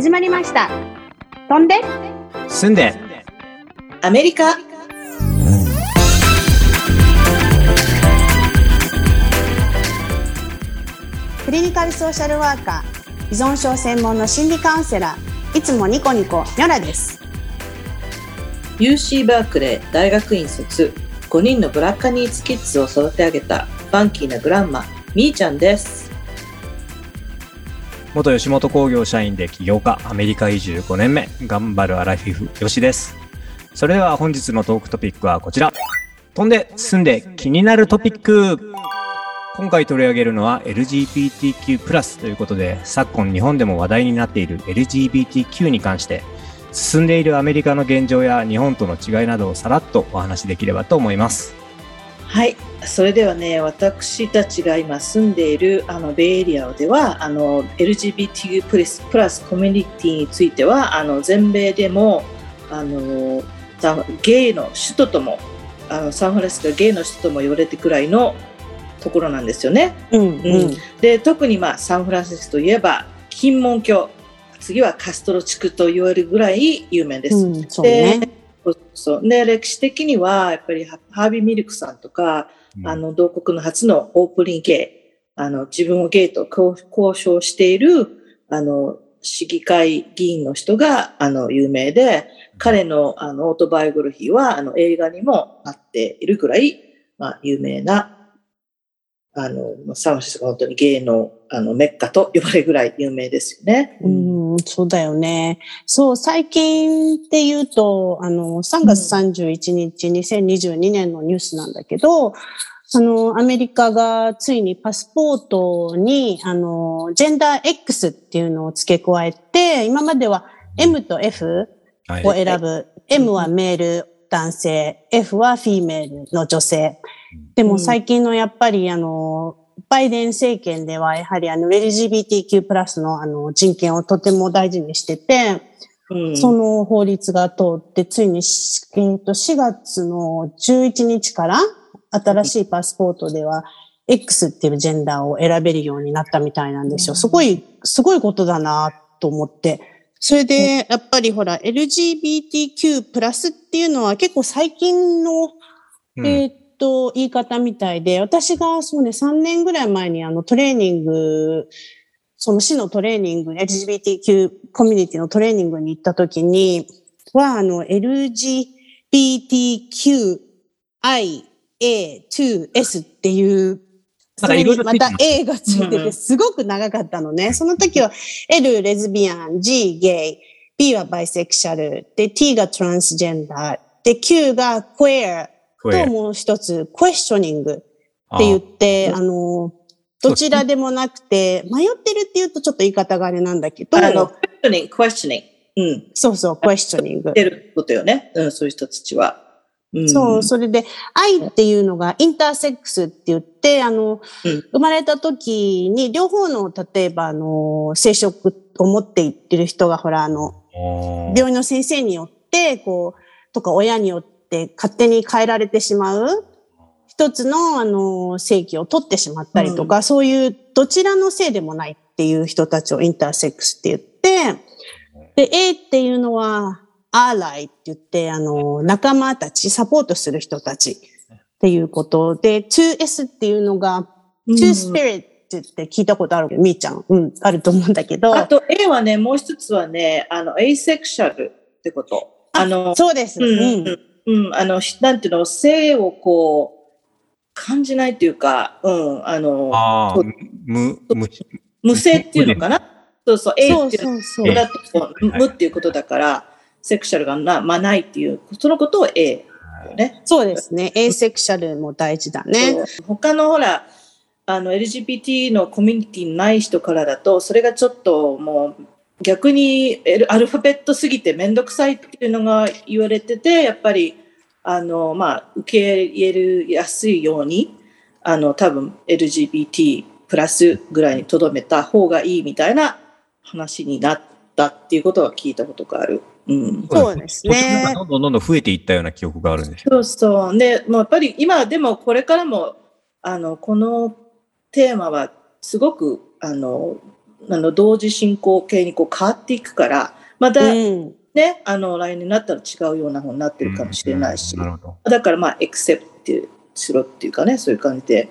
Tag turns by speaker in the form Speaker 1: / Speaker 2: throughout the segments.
Speaker 1: 始まりました。飛んで
Speaker 2: 住んで
Speaker 3: アメリカ
Speaker 1: クリニカルソーシャルワーカー依存症専門の心理カウンセラーいつもニコニコニョラです。
Speaker 3: UC バークレー大学院卒5人のブラッカニーズキッズを育て上げたファンキーなグランマみーちゃんです
Speaker 2: 元吉本興業社員で起業家アメリカ移住5年目頑張るアラフィフよしです。それでは本日のトークトピックはこちら。飛んで住んで気になるトピック。今回取り上げるのは LGBTQ+, ということで昨今日本でも話題になっている LGBTQ に関して進んでいるアメリカの現状や日本との違いなどをさらっとお話しできればと思います。
Speaker 3: はい。それではね私たちが今住んでいるあのベイエリアではあの LGBTQ プラスプラスコミュニティについてはあの全米でもあのサゲイの首都ともあのサンフランシスコがゲイの首都とも言われてくらいのところなんですよね。
Speaker 1: うん
Speaker 3: うんで特にまあサンフランシスコといえば金門橋次はカストロ地区と言われるぐらい有名です。
Speaker 1: うん、そうね。
Speaker 3: そうそうで歴史的にはやっぱりハハービー・ミルクさんとか、あの同国の初のオープニングゲイあの自分をゲイと交交渉しているあの市議会議員の人があの有名で彼のあのオートバイオグラフィーはあの映画にもなっているくらい、まあ、有名なあのサンフランシスコが本当にゲイのあのメッカと呼ばれるぐらい有名ですよね。
Speaker 1: うん、そうだよね。そう、最近って言うと、あの、3月31日、2022年のニュースなんだけど、あの、アメリカがついにパスポートに、あの、ジェンダー X っていうのを付け加えて、今までは M と F
Speaker 2: はい
Speaker 1: を選ぶ。M はメール、男性。F はフィーメールの女性。でも最近のやっぱりあの、バイデン政権ではやはりあの LGBTQ プラスのあの人権をとても大事にしてて、
Speaker 3: うん
Speaker 1: その法律が通って、ついにし、えーと4月の11日から新しいパスポートでは X っていうジェンダーを選べるようになったみたいなんですよ。すごい、すごいことだなと思って。それで、やっぱりほら、LGBTQ プラスっていうのは結構最近の
Speaker 2: うん
Speaker 1: えーっと、言い方みたいで、私がそうね、3年ぐらい前にあのトレーニング、その市のトレーニング、LGBTQ コミュニティのトレーニングに行った時に、は、あの、LGBTQIA2S っていう、
Speaker 2: ま
Speaker 1: た A がついてて、すごく長かったのね。その時は L、レズビアン、G、ゲイ、B はバイセクシャル、で、T がトランスジェンダー、で、Q が queer、
Speaker 2: これ
Speaker 1: ともう一つ、クエスチョニングって言って、あの、どちらでもなくて、迷ってるって言うとちょっと言い方があれなんだけど、
Speaker 3: あの、クエスチョニング、クエスチョニング。うん。
Speaker 1: そうそう、クエスチョニング。
Speaker 3: てることよね。うん、そういう人たちは。うん、
Speaker 1: そう、それで、愛っていうのがインターセックスって言って、あの、
Speaker 3: うん
Speaker 1: 生まれた時に両方の、例えば、あの、生殖を持っていってる人が、ほら、あの、病院の先生によって、こう、とか親によって勝手に変えられてしまう、一つの、あの、正規を取ってしまったりとか、そういう、どちらのせいでもないっていう人たちをインターセックスって言って、で、A っていうのは、アーライって言って、あの、仲間たち、サポートする人たちっていうことで、2S っていうのが、
Speaker 3: うん。
Speaker 1: two spirit って言って聞いたことあるけど、みーちゃん、うん、あると思うんだけど、
Speaker 3: あと A はね、もう一つはね、あの、エイセクシャルってこと。あの、
Speaker 1: そうです。
Speaker 3: うん、
Speaker 1: う
Speaker 3: うんん、うん、あの、しなんていうの、性をこう、感じないっていうか、うん、あの、
Speaker 2: ああ
Speaker 3: そう、
Speaker 2: む、む、
Speaker 3: 無性っていうのかな？そうそう、A っていうの
Speaker 1: そう
Speaker 3: 無っていうことだから、セクシャルがな、まあないっていう、そのことを A ね。
Speaker 1: そうですね。エイセクシャルも大事だね。
Speaker 3: 他のほら、あの LGBT のコミュニティない人からだと、それがちょっともう逆にエルアルファベットすぎてめんどくさいっていうのが言われてて、やっぱり、あの、まあ、受け入れやすいように、あの、多分 LGBT プラスぐらいにとどめた方がいいみたいな話になったっていうことは聞いたことがある。うん。
Speaker 1: そうですね
Speaker 2: か。どんどんどんどん増えていったような記憶があるんですよ。
Speaker 3: そうそう。で、もうやっぱり今でもこれからも、あの、このテーマはすごく、あの、あの、同時進行形にこう変わっていくから、またね、あの、来年になったら違うような方になってるかもしれないし。だからまあ、エクセプトしろっていうかね、そういう感じでいっ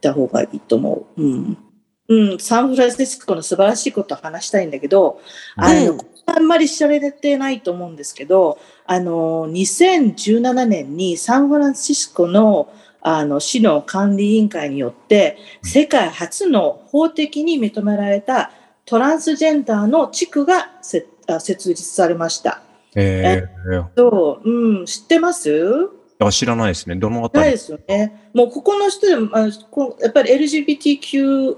Speaker 3: た方がいいと思う。うん。うん、サンフランシスコの素晴らしいことを話したいんだけど、あの、
Speaker 1: うん
Speaker 3: あんまり知られてないと思うんですけど、あの、2017年にサンフランシスコのあの市の管理委員会によって、世界初の法的に認められたトランスジェンダーの地区が設立されました。
Speaker 2: えー、
Speaker 3: そう、うん、知ってます？
Speaker 2: あ知らないですね。どのあたり？
Speaker 3: ないですよね。もうここの人でも、あのこうやっぱり LGBTQ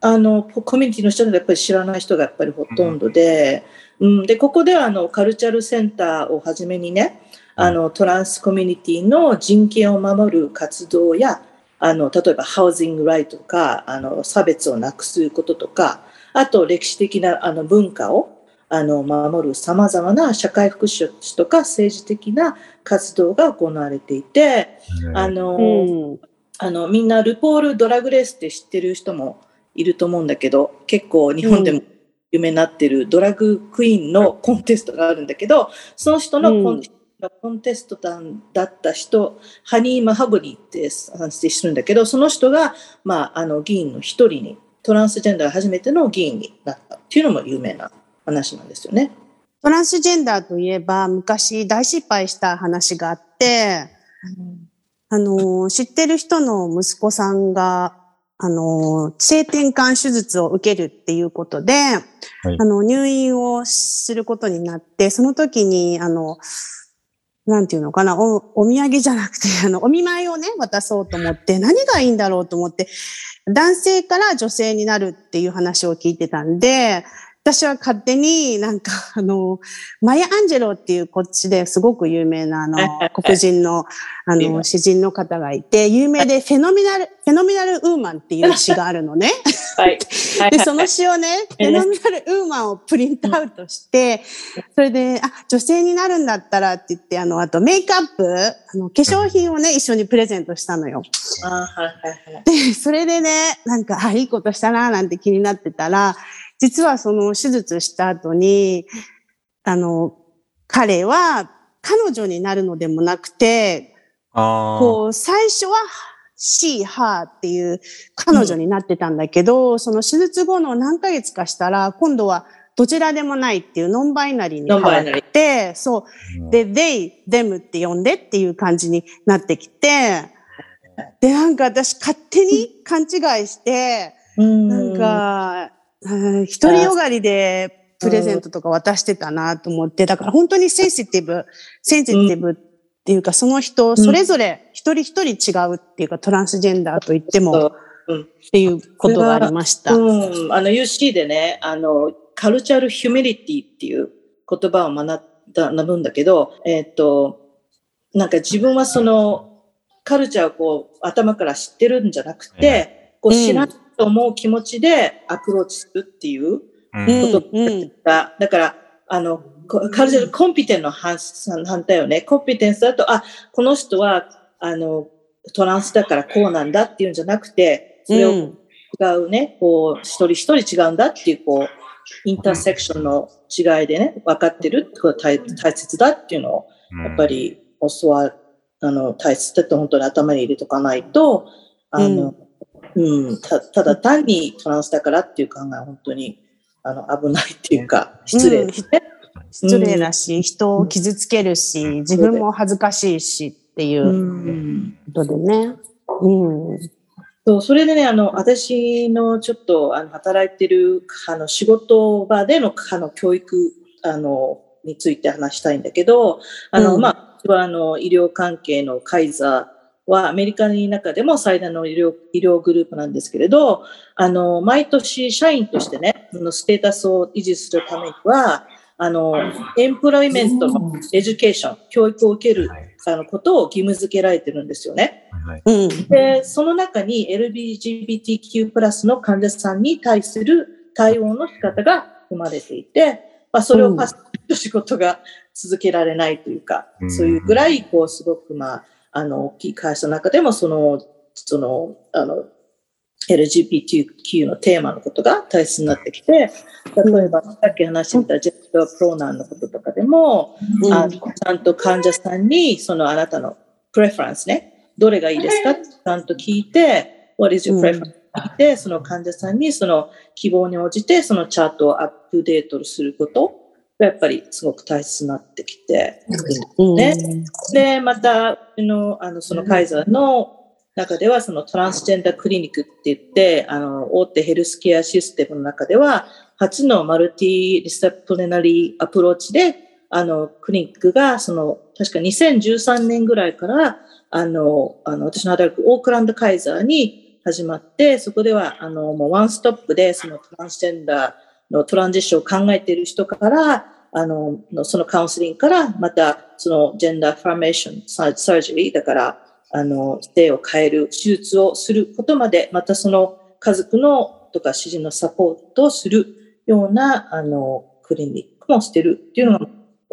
Speaker 3: あのコミュニティの人でやっぱり知らない人がやっぱりほとんどで、うん、でここではあのカルチャルセンターをはじめにね、あのトランスコミュニティの人権を守る活動や、あの例えばハウジングライトとかあの差別をなくすこととか、あと歴史的なあの文化をあの守るさまざまな社会福祉とか政治的な活動が行われていて、あの、
Speaker 1: うん。
Speaker 3: あの、みんなルポールドラグレースって知ってる人もいると思うんだけど、結構日本でも有名になってるドラグクイーンのコンテストがあるんだけど、その人のコン,、コンテストだだった人、ハニー・マハゴリーって話してるんだけど、その人が、まあ、あの、議員の一人に、トランスジェンダー初めての議員になったっていうのも有名な話なんですよね。
Speaker 1: トランスジェンダーといえば、昔大失敗した話があって、あの、知ってる人の息子さんが、あの、性転換手術を受けるっていうことで、あの、入院をすることになって、その時に、あの、なんていうのかな、お、お土産じゃなくて、あの、お見舞いをね、渡そうと思って、何がいいんだろうと思って、男性から女性になるっていう話を聞いてたんで、私は勝手になんか あの、マヤ・アンジェロっていうこっちですごく有名なあの、黒人のあの、詩人の方がいて、有名でフェノメナル、フェノメナルウーマンっていう詩があるのね。
Speaker 3: はい。
Speaker 1: で、その詩をね、フェノメナルウーマンをプリントアウトして、それで、あ、女性になるんだったらって言って、あの、あとメイクアップ、あの、化粧品をね、一緒にプレゼントしたのよ。
Speaker 3: あはいはいはい。
Speaker 1: で、それでね、なんか、あ、いいことしたな、なんて気になってたら、実はその手術した後に、あの、彼は彼女になるのでもなくて、
Speaker 2: あ
Speaker 1: こう、最初は、she, her っていう彼女になってたんだけど、その手術後の何ヶ月かしたら、今度はどちらでもないっていうノンバイナリーに変わって、そう。で、they, them って呼んでっていう感じになってきて、で、なんか私勝手に勘違いして、なんか、うん一人よがりでプレゼントとか渡してたなと思って、だから本当にセンシティブ、センシティブっていうか、その人、それぞれ一人一人違うっていうか、トランスジェンダーと言っても、っていうことがありました。
Speaker 3: うん、あの UC でね、あの、 cultural humility っていう言葉を学んだ学ぶんだけど、えっ、と、なんか自分はそのカルチャーをこう頭から知ってるんじゃなくて、こう知らんと思う気持ちでアプローチするっていうことが、だから、あの、カルチャルコンピテンの反反対よね。コンピテンスだと、あ、この人は、あの、トランスだからこうなんだっていうんじゃなくて、それを違うね、こう、一人一人違うんだっていう、こう、インターセクションの違いでね、分かってるってこと大大切だっていうのを、やっぱり教わる、あの、大切だって本当に頭に入れとかないと、あの、うん、うん、たただ単にトランスだからっていう考えは本当に、あの、危ないっていうか、失礼ですね。
Speaker 1: 失礼だし、人を傷つけるし、自分も恥ずかしいしっていう。ことでね。うん。
Speaker 3: そう、それでね、あの、私のちょっと、あの、働いてる、あの、仕事場での、あの、教育、あの、について話したいんだけど、あの、うん、まあ、あの、医療関係のカイザーは、アメリカの中でも最大の医療、医療グループなんですけれど、あの、毎年社員としてね、のステータスを維持するためには、あの、 employment の education、教育を受けるあのことを義務付けられてるんですよね。
Speaker 1: はい、
Speaker 3: で、その中に LGBTQ プラスの患者さんに対する対応の仕方が含まれていて、まあ、それをパスと仕事が続けられないというか、うん、そういうぐらい、こう、すごく、まあ、あの、大きい会社の中でも、その、その、あの、LGBTQ のテーマのことが大切になってきて、例えば、さっき話してたジェンダープロナンのこととかでも、
Speaker 1: うん。
Speaker 3: あのちゃんと患者さんに、そのあなたのプレファレンスね、どれがいいですか？ってちゃんと聞いて、What is your
Speaker 1: うん。
Speaker 3: preference? 聞いて、その患者さんにその希望に応じて、そのチャートをアップデートすることがやっぱりすごく大切になってきて、
Speaker 1: うん。
Speaker 3: ねで、また、あの、あのそのカイザーの中では、そのトランスジェンダークリニックって言って、あの、大手ヘルスケアシステムの中では、初の multidisciplinary approach で、あの、クリニックが、その、確か2013年ぐらいから、あの、あの、私の働くオークランドカイザーに始まって、そこでは、あの、もうワンストップで、そのトランスジェンダーの transition を考えている人から、あの、のそのカウンセリングから、また、その gender affirmation、sur surgery、だから、あの、性を変える手術をすることまで、またその家族のとか主人のサポートをするような、あの、クリニックもしてるっていうのが、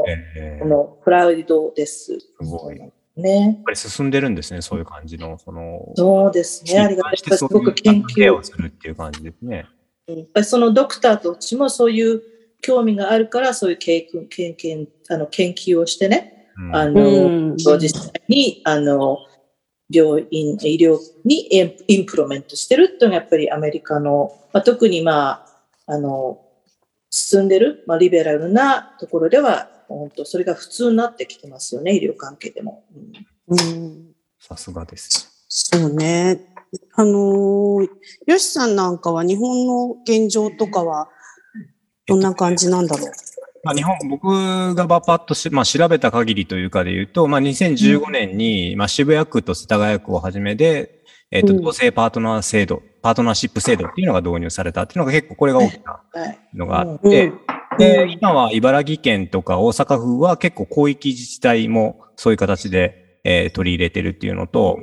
Speaker 2: えー
Speaker 3: このプラウドです。
Speaker 2: すごい。やっ
Speaker 3: ね。
Speaker 2: ぱり進んでるんですね、そういう感じの、その、
Speaker 3: そうですね。ありがたい。すごく研究
Speaker 2: をするっていう感じですね。
Speaker 3: うんやっぱりそのドクターたちもそういう興味があるから、そういう経験、経験、あの、研究をしてね、
Speaker 2: うん
Speaker 3: あ
Speaker 1: う
Speaker 3: の、
Speaker 1: ん
Speaker 3: 実際に、あの、病院、医療にインインプロメントしてるっていうのがやっぱりアメリカの、まあ、特にまあ、あの、進んでる、まあ、リベラルなところでは、本当それが普通になってきてますよね、医療関係でも。うん
Speaker 1: うん
Speaker 2: さすがです。
Speaker 1: そうね。あのー、よしさんなんかは日本の現状とかはどんな感じなんだろう。
Speaker 2: まあ、日本、僕がばパッとし、まあ、調べた限りというかで言うと、まあ、2015年に、まあ、渋谷区と世田谷区をはじめで、えっ、と、
Speaker 1: うん
Speaker 2: 同性パートナー制度、パートナーシップ制度っていうのが導入されたっていうのが結構これが大きな
Speaker 3: はい。
Speaker 2: のがあっ
Speaker 1: うん
Speaker 2: て、で、今は茨城県とか大阪府は結構広域自治体もそういう形で、えー取り入れてるっていうのと、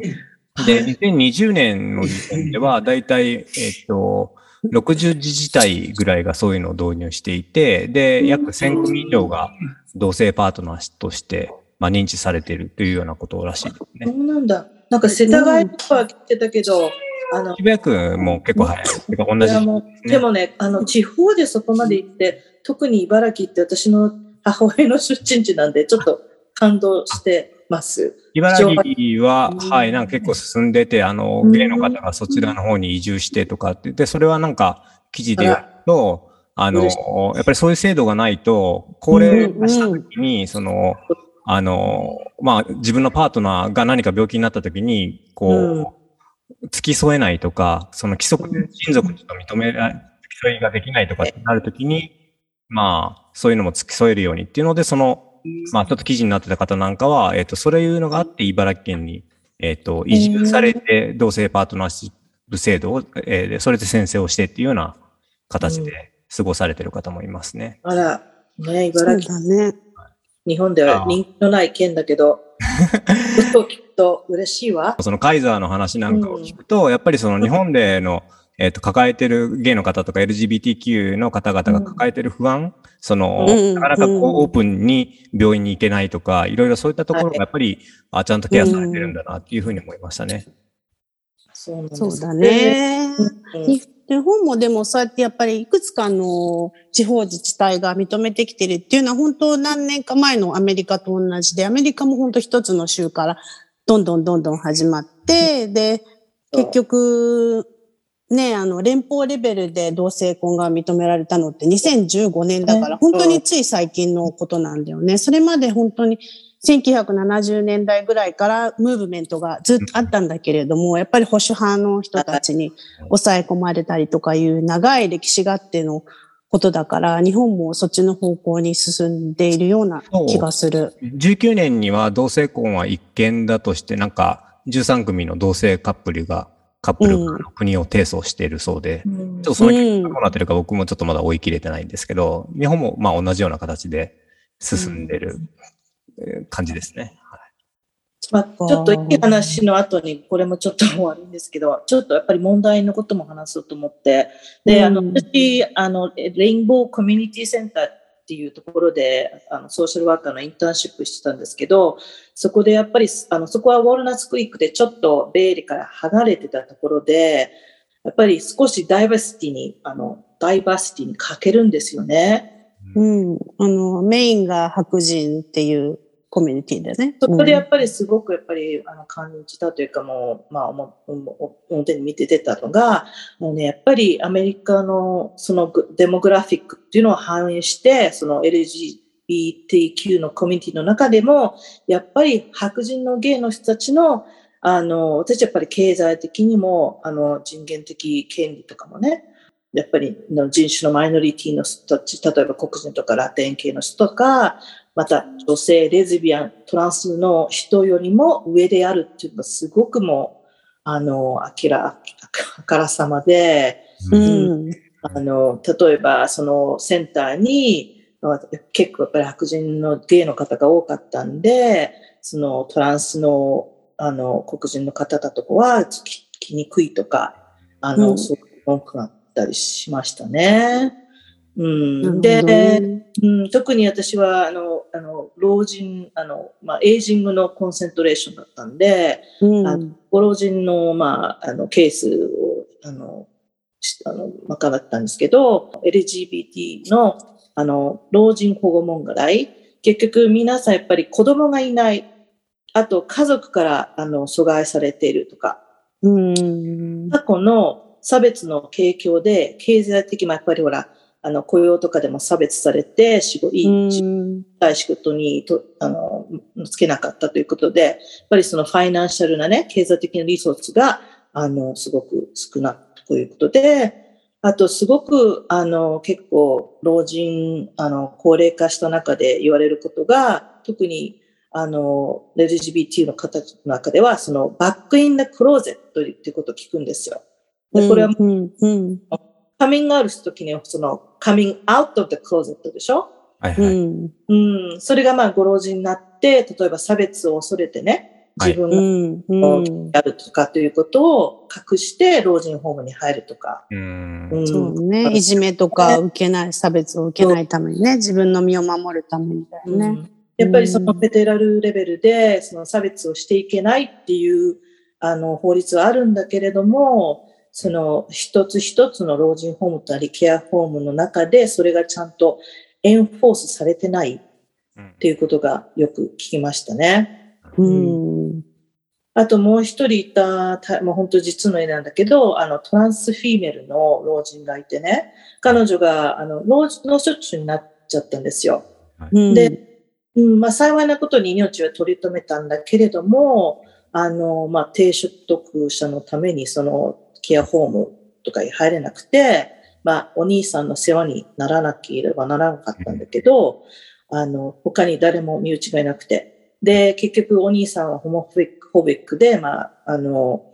Speaker 2: で、2020年の時点では、だいたい、えっ、と、60自治体ぐらいがそういうのを導入していて、で、約1000組以上が同性パートナーとして、まあ、認知されているというようなことらしいです
Speaker 3: そ
Speaker 2: ね。
Speaker 3: うなんだ。なんか世田谷とかは来てたけど、あの、
Speaker 2: 渋谷区も結構早い。てか同じ
Speaker 3: いや。もうでもね、あの、地方でそこまで行って、特に茨城って私の母親の出身地なんで、ちょっと感動してます。
Speaker 2: 茨城は、
Speaker 1: うん
Speaker 2: はい、なんか結構進んでて、あの、
Speaker 3: うん。
Speaker 2: ゲイの方がそちらの方に移住してとかって。言って、それはなんか記事で言うと、あの、やっぱりそういう制度がないと、高齢化した時に、その、あの、まあ、自分のパートナーが何か病気になった時に、こう、付き添えないとか、その規則で親族と認めら、付き添いができないとかってなる時に、まあ、そういうのも付き添えるようにっていうので、その、まあ、ちょっと記事になってた方なんかは、えっ、と、そういうのがあって、茨城県に、えっ、と、移住されて、同性パートナーシップ制度を、えーでそれで先生をしてっていうような形で過ごされてる方もいますね。
Speaker 3: あら、ね、
Speaker 1: そう
Speaker 3: 茨城、
Speaker 1: だね。
Speaker 3: 日本では人気のない県だけど、嘘を聞くと嬉しいわ。
Speaker 2: そのカイザーの話なんかを聞くと、やっぱりその日本での、えっ、と、抱えてるゲイの方とか LGBTQ の方々が抱えてる不安、その、
Speaker 1: うん
Speaker 2: なかなかこう、
Speaker 1: うん
Speaker 2: オープンに病院に行けないとか、いろいろそういったところがやっぱり、あ、ちゃんとケアされてるんだなっていうふうに思いましたね。
Speaker 3: そう
Speaker 1: だ。ね。日本もでもそうやってやっぱりいくつかの地方自治体が認めてきてるっていうのは本当何年か前のアメリカと同じで、アメリカも本当一つの州からどんどんどんどん始まって、で、結局、ね、あの、連邦レベルで同性婚が認められたのって2015年だから、
Speaker 3: ね
Speaker 1: 本当につい最近のことなんだよね。それまで本当に1970年代ぐらいからムーブメントがずっとあったんだけれども、やっぱり保守派の人たちに抑え込まれたりとかいう長い歴史があってのことだから、日本もそっちの方向に進んでいるような気がする。
Speaker 2: 19年には同性婚は一見だとして、なんか13組の同性カップルが、カップルが国を提訴しているそうで、
Speaker 3: うん。
Speaker 2: ちょっとその結果どうなってるか僕もちょっとまだ追い切れてないんですけど、日本もまあ同じような形で進んでるえー感じですね。
Speaker 3: まあ、ちょっといい話の後に、これもちょっと終わるんですけど、ちょっとやっぱり問題のことも話そうと思って、で、あの、
Speaker 1: うん。
Speaker 3: 私、あの、レインボーコミュニティセンターっていうところで、あの、ソーシャルワーカーのインターンシップしてたんですけど、そこでやっぱり、あの、そこはウォールナッツクリックでちょっとベイリーから離れてたところで、やっぱり少しダイバーシティに、あの、ダイバーシティに欠けるんですよね。
Speaker 1: うん。あの、メインが白人っていうコミュニティでね。
Speaker 3: そこでやっぱりすごくやっぱり、あの、感じたというかもう、まあ、表に見て出たのが、もうね、やっぱりアメリカのそのグデモグラフィックっていうのを反映して、その LGBTQ のコミュニティの中でも、やっぱり白人のゲイの人たちの、あの、私やっぱり経済的にも、あの、人権的権利とかもね、やっぱりの人種のマイノリティの人たち、例えば黒人とかラテン系の人とか、また女性、レズビアン、トランスの人よりも上であるっていうのがすごくもう、あの、明ら、あからさまで、
Speaker 1: うん。
Speaker 3: あの、例えばそのセンターに、まあ結構やっぱり白人のゲイの方が多かったんで、そのトランスの、あの、黒人の方だとかは来来にくいとか、あの、
Speaker 1: うん
Speaker 3: すごく文句があったりしましたね。うん。で、
Speaker 1: ね
Speaker 3: うん、特に私は、あの、あの、老人、あの、まあ、エイジングのコンセントレーションだったんで、
Speaker 1: うん
Speaker 3: あご老人の、まあ、あの、ケースを、あの、しあの、賄ったんですけど、LGBT の、あの、老人保護問題、結局皆さんやっぱり子供がいない、あと家族から、あの、阻害されているとか、
Speaker 1: うん。
Speaker 3: 過去の差別の影響で、経済的もやっぱりほら、あの、雇用とかでも差別されて、仕事、いい仕事にと、あの、つけなかったということで、やっぱりそのファイナンシャルなね、経済的なリソースが、あの、すごく少ないということで、あと、すごく、あの、結構、老人、あの、高齢化した中で言われることが、特に、あの、LGBT の方の中では、その、バックインダクローゼットっていうことを聞くんですよ。でこれは、
Speaker 1: うん。うん。
Speaker 3: カミングアウトするときに、その、カミングアウト of the closet でしょ？
Speaker 1: う
Speaker 2: はいはい。
Speaker 1: ん。
Speaker 3: うん、それがまあご老人になって、例えば差別を恐れてね、
Speaker 2: はい
Speaker 3: 自分
Speaker 1: う
Speaker 3: が
Speaker 1: ん。
Speaker 3: やるとかということを隠して老人ホームに入るとか。
Speaker 2: うん
Speaker 3: うん
Speaker 1: そうね。いじめとか受けない、差別を受けないためにね、自分の身を守るためにだよね。
Speaker 3: うんやっぱりそのフェデラルレベルでその差別をしていけないっていうあの法律はあるんだけれども、その一つ一つの老人ホームなりケアホームの中でそれがちゃんとエンフォースされてないっていうことがよく聞きましたね。
Speaker 1: うん。
Speaker 3: あともう一人いた、たもう本当実の絵なんだけど、あの、トランスフィーメルの老人がいてね、彼女が、あの、脳脳卒中になっちゃったんですよ。
Speaker 1: うん
Speaker 3: で、うん、まあ幸いなことに命は取り留めたんだけれども、あの、まあ低所得者のためにそのケアホームとかに入れなくて、まあお兄さんの世話にならなければならなかったんだけど、あの、他に誰も身内がいなくて。で、結局お兄さんはホモフォビックフォビックで、まあ、あの、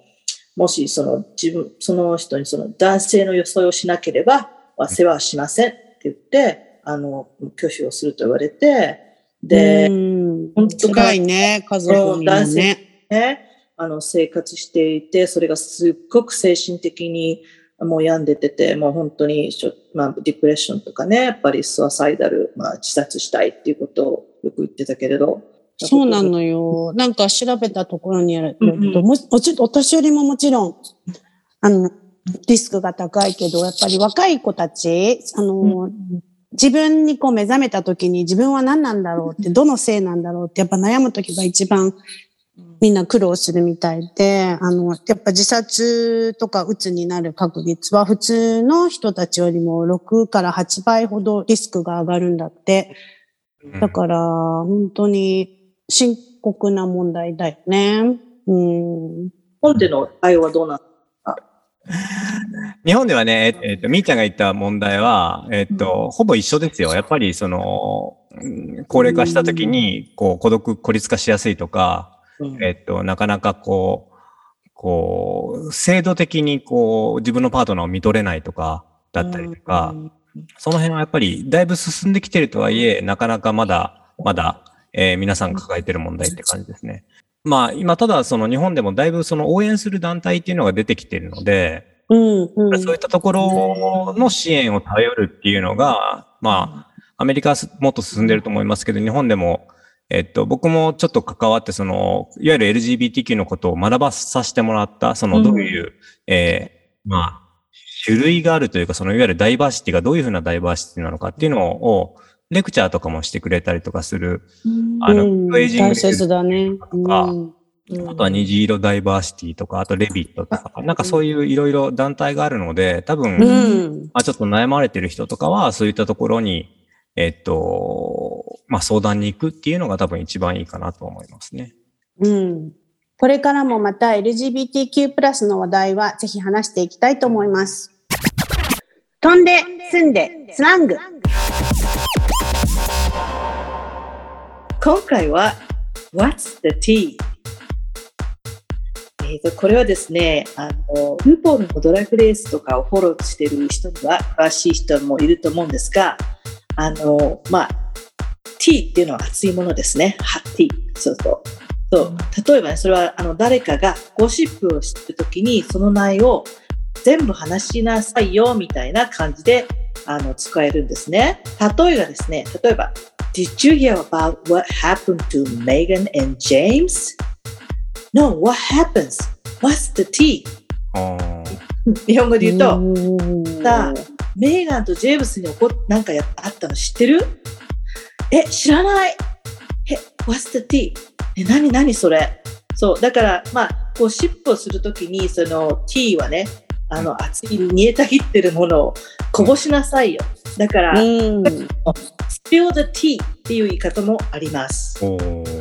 Speaker 3: もしその自分、その人にその男性の装いをしなければ、まあ世話はしませんって言って、あの、拒否をすると言われて、で、
Speaker 1: うん
Speaker 3: 本当か
Speaker 1: 辛いね、家族にも
Speaker 3: 男性
Speaker 1: ね。
Speaker 3: ね、あの、生活していて、それがすっごく精神的にもう病んでてて、もう本当にしょ、まあ、ディプレッションとかね、やっぱりスワサイダル、まあ、自殺したいっていうことをよく言ってたけれど。
Speaker 1: そうなのよ。なんか調べたところによると、
Speaker 3: うんうん
Speaker 1: もお年寄りももちろん、あの、リスクが高いけど、やっぱり若い子たち、あの、自分にこう目覚めた時に自分は何なんだろうって、どのせいなんだろうって、やっぱ悩む時が一番みんな苦労するみたいで、あの、やっぱ自殺とか鬱になる確率は普通の人たちよりも6から8倍ほどリスクが上がるんだって。だから、本当に深刻な問題だよね。うん。
Speaker 3: 本での対応はどうなの
Speaker 2: 日本ではね、えっと、みーちゃんが言った問題は、えっと、ほぼ一緒ですよ。やっぱり、その、うん高齢化した時に、こう、孤独、孤立化しやすいとか、
Speaker 3: うん
Speaker 2: えっと、なかなかこう、こう、制度的にこう、自分のパートナーを見とれないとか、だったりとか、その辺はやっぱり、だいぶ進んできてるとはいえ、なかなかまだ、まだ、えー皆さん抱えてる問題って感じですね。まあ、今、ただ、その日本でもだいぶその応援する団体っていうのが出てきてるので、
Speaker 1: うん、うん。
Speaker 2: そういったところの支援を頼るっていうのが、まあ、アメリカはもっと進んでると思いますけど、日本でも、えっと、僕もちょっと関わって、その、いわゆる LGBTQ のことを学ばさせてもらった、その、どういう、えーまあ、種類があるというか、そのいわゆるダイバーシティがどういうふうなダイバーシティなのかっていうのを、レクチャーとかもしてくれたりとかする、あの、
Speaker 1: うん。
Speaker 2: ウェイジング
Speaker 1: 大切だね。
Speaker 2: とか
Speaker 1: うん。
Speaker 2: あとは虹色ダイバーシティとか、あとレビットとか、なんかそういういろいろ団体があるので、多分、
Speaker 1: うん。
Speaker 2: まあちょっと悩まれてる人とかは、そういったところに、えっと、まあ相談に行くっていうのが多分一番いいかなと思いますね。
Speaker 1: うん。これからもまた LGBTQ+, の話題はぜひ話していきたいと思います。飛んで、住んで、スラング。
Speaker 3: 今回は What's the tea? えーとこれはですね、あの、ルーポールのドラッグレースとかをフォローしている人には詳しい人もいると思うんですが、あの、まあ、ティーっていうのは熱いものですね。ハッティー。そうそう。そう。例えばね、それはあの誰かがゴシップをしてるときに、その内容を全部話しなさいよ、みたいな感じで、あの、使えるんですね。例えばですね、例えば、Did you hear about what happened to Megan and James? No, what happens? What's the tea? 日本語で言うと、
Speaker 1: うん
Speaker 3: さあメーガンとジェームスに起こっなんかやあったの知ってる？え、知らないえ、What's the tea? え、何何それ？そう、だから、まあ、こう、シップをするときに、その、ティーはね、あの、熱い、煮えたぎってるものをこぼしなさいよ。だから、
Speaker 1: うん。
Speaker 3: spill the tea っていう言い方もあります。
Speaker 2: おー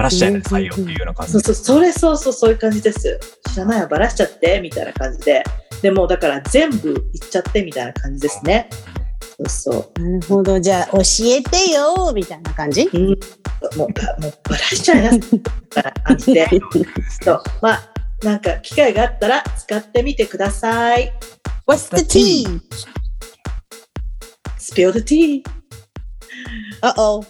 Speaker 2: バラしちゃいなさいよっていうような感じ
Speaker 3: そうそう、それそうそう、そういう感じです。知らないわ、ばらしちゃって、みたいな感じで。でも、だから全部言っちゃって、みたいな感じですね。そうそう。
Speaker 1: なるほど。じゃあ、教えてよみたいな感じ？
Speaker 3: うん、もう、もうばらしちゃいな、みたいな感じで。そう。まあ、なんか、機会があったら使ってみてください。
Speaker 1: What's the tea?
Speaker 3: spill the tea.
Speaker 1: Uh-oh.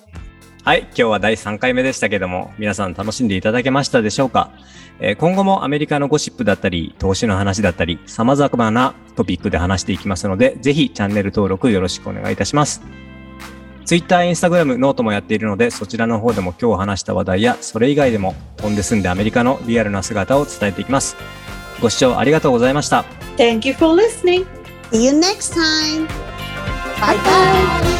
Speaker 2: はい、今日は第3回目でしたけども、皆さん楽しんでいただけましたでしょうか、えー今後もアメリカのゴシップだったり、投資の話だったり、様々なトピックで話していきますので、ぜひチャンネル登録よろしくお願いいたします。Twitter、Instagram、ノートもやっているので、そちらの方でも今日話した話題や、それ以外でも飛んで住んでアメリカのリアルな姿を伝えていきます。ご視聴ありがとうございました。
Speaker 3: Thank you for listening.
Speaker 1: See you next time. Bye bye.